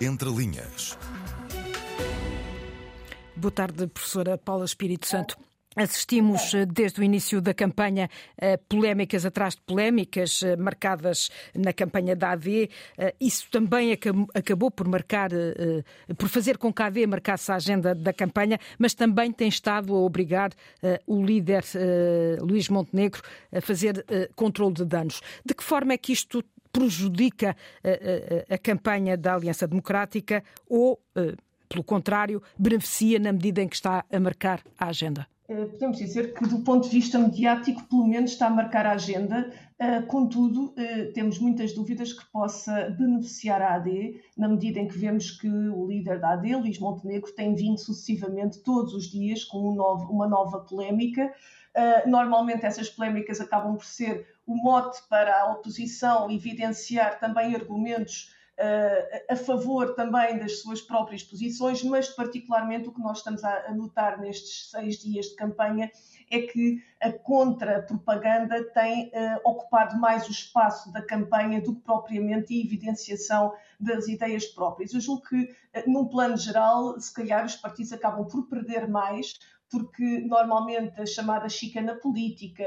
Entre linhas. Boa tarde, professora Paula Espírito Santo. Assistimos eh, desde o início da campanha eh, polémicas atrás de polémicas eh, marcadas na campanha da AD. Isso também acabou por marcar, por fazer com que a AD marcasse a agenda da campanha, mas também tem estado a obrigar o líder Luís Montenegro a fazer controle de danos. De que forma é que isto prejudica a campanha da Aliança Democrática ou, pelo contrário, beneficia na medida em que está a marcar a agenda? Eh, podemos dizer que, do ponto de vista mediático, pelo menos está a marcar a agenda. Eh, contudo, eh, temos muitas dúvidas que possa beneficiar a AD, na medida em que vemos que o líder da AD, Luís Montenegro, tem vindo sucessivamente todos os dias com uma nova polémica. Normalmente, essas polémicas acabam por ser o mote para a oposição evidenciar também argumentos a favor também das suas próprias posições, mas particularmente o que nós estamos a notar nestes seis dias de campanha é que a contra-propaganda tem uh, ocupado mais o espaço da campanha do que propriamente a evidenciação das ideias próprias. Eu julgo que, uh, num plano geral, se calhar os partidos acabam por perder mais porque normalmente a chamada chicana política,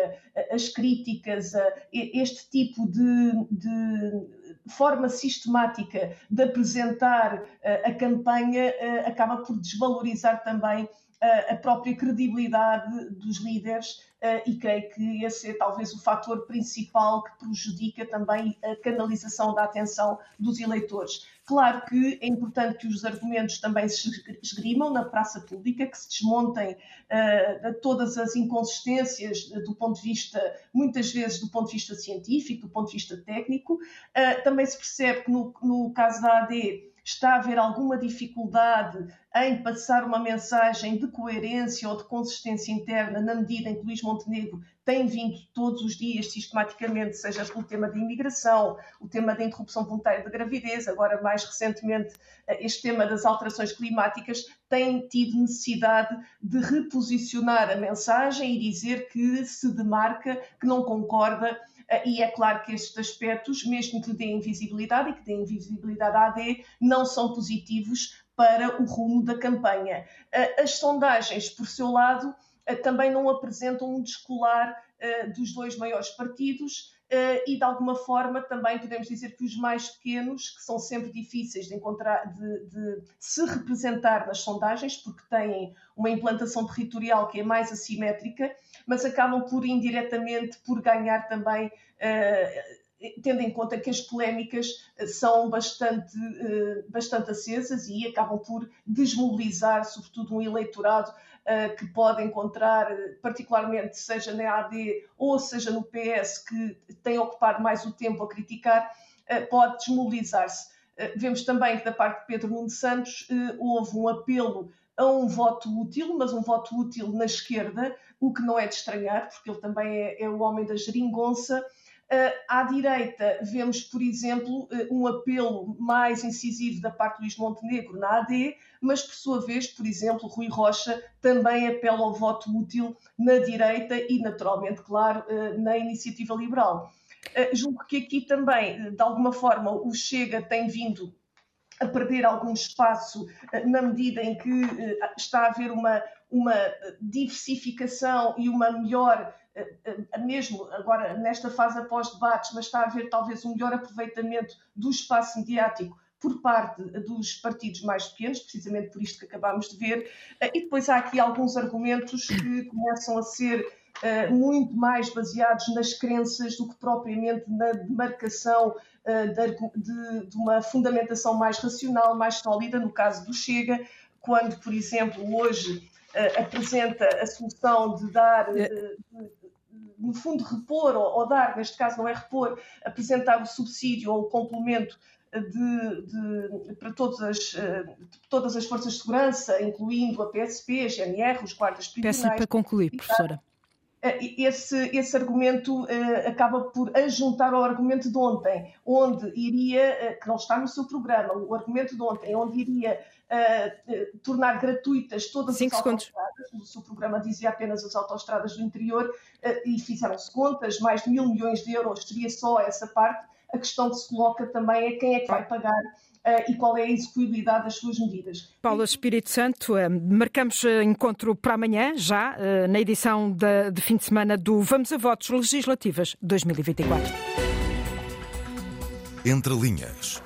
as críticas, este tipo de, de forma sistemática de apresentar a campanha acaba por desvalorizar também a própria credibilidade dos líderes e creio que esse é talvez o fator principal que prejudica também a canalização da atenção dos eleitores. Claro que é importante que os argumentos também se esgrimam na praça pública, que se desmontem uh, todas as inconsistências do ponto de vista, muitas vezes do ponto de vista científico, do ponto de vista técnico. Uh, também se percebe que no, no caso da AD está a haver alguma dificuldade em passar uma mensagem de coerência ou de consistência interna, na medida em que Luís Montenegro tem vindo todos os dias, sistematicamente, seja pelo tema da imigração, o tema da interrupção voluntária da gravidez, agora mais recentemente eh, este tema das alterações climáticas, tem tido necessidade de reposicionar a mensagem e dizer que se demarca, que não concorda e é claro que estes aspectos, mesmo que deem visibilidade e que deem visibilidade à AD, não são positivos para o rumo da campanha. Eh, as sondagens, por seu lado, eh, também não apresentam um descolar dos dois maiores partidos. e de alguma forma também podemos dizer que os mais pequenos, que são sempre difíceis de encontrar, de, de, se representar nas sondagens, porque têm uma implantação territorial que é mais assimétrica, mas acabam por indiretamente por ganhar também. Tendo em conta que as polémicas eh, são bastante, bastante acesas e acabam por desmobilizar, sobretudo, um eleitorado que pode encontrar, particularmente seja na AD ou seja no PS, que tem ocupado mais o tempo a criticar, uh, pode desmobilizar-se. Vemos também que da parte de Pedro Nuno Santos houve um apelo a um voto útil, mas um voto útil na esquerda, o que não é de estranhar, porque ele também é, é o homem da geringonça. Uh, à direita, vemos, por exemplo, uh, um apelo mais incisivo da parte de Luís Montenegro na AD, mas, por sua vez, por exemplo, Rui Rocha também apela ao voto útil na direita e, naturalmente, claro, uh, na iniciativa liberal. julgo que aqui também, de alguma forma, o Chega tem vindo a perder algum espaço eh, na medida em que eh, está a haver uma, uma diversificação e uma melhor, eh, mesmo agora nesta fase após debates, mas está a haver talvez um melhor aproveitamento do espaço mediático por parte dos partidos mais pequenos, precisamente por isto que acabámos de ver, e depois há aqui alguns argumentos que começam a ser muito mais baseados nas crenças do que propriamente na demarcação eh, de, de uma fundamentação mais racional, mais sólida, no caso do Chega, quando, por exemplo, hoje uh, apresenta a solução de dar, de, no fundo, repor, ou, ou, dar, neste caso não é repor, apresentar o subsídio ou o complemento de, de, para todas as, todas as forças de segurança, incluindo a PSP, a GNR, os guardas prisionais. Peço para concluir, professora. Eh, esse, esse argumento uh, acaba por ajuntar ao argumento de ontem, onde iria, uh, que não está no seu programa, o argumento de ontem, onde iria uh, tornar gratuitas todas Cinco as autostradas, o seu programa dizia apenas as autostradas do interior, e fizeram-se contas, mais de mil milhões de euros seria só essa parte. A questão que se coloca também é quem é que vai pagar e qual é a execuibilidade das suas medidas. Paula Espírito Santo, marcamos encontro para amanhã, já na edição de fim de semana do Vamos a Votos Legislativas 2024. Entre linhas.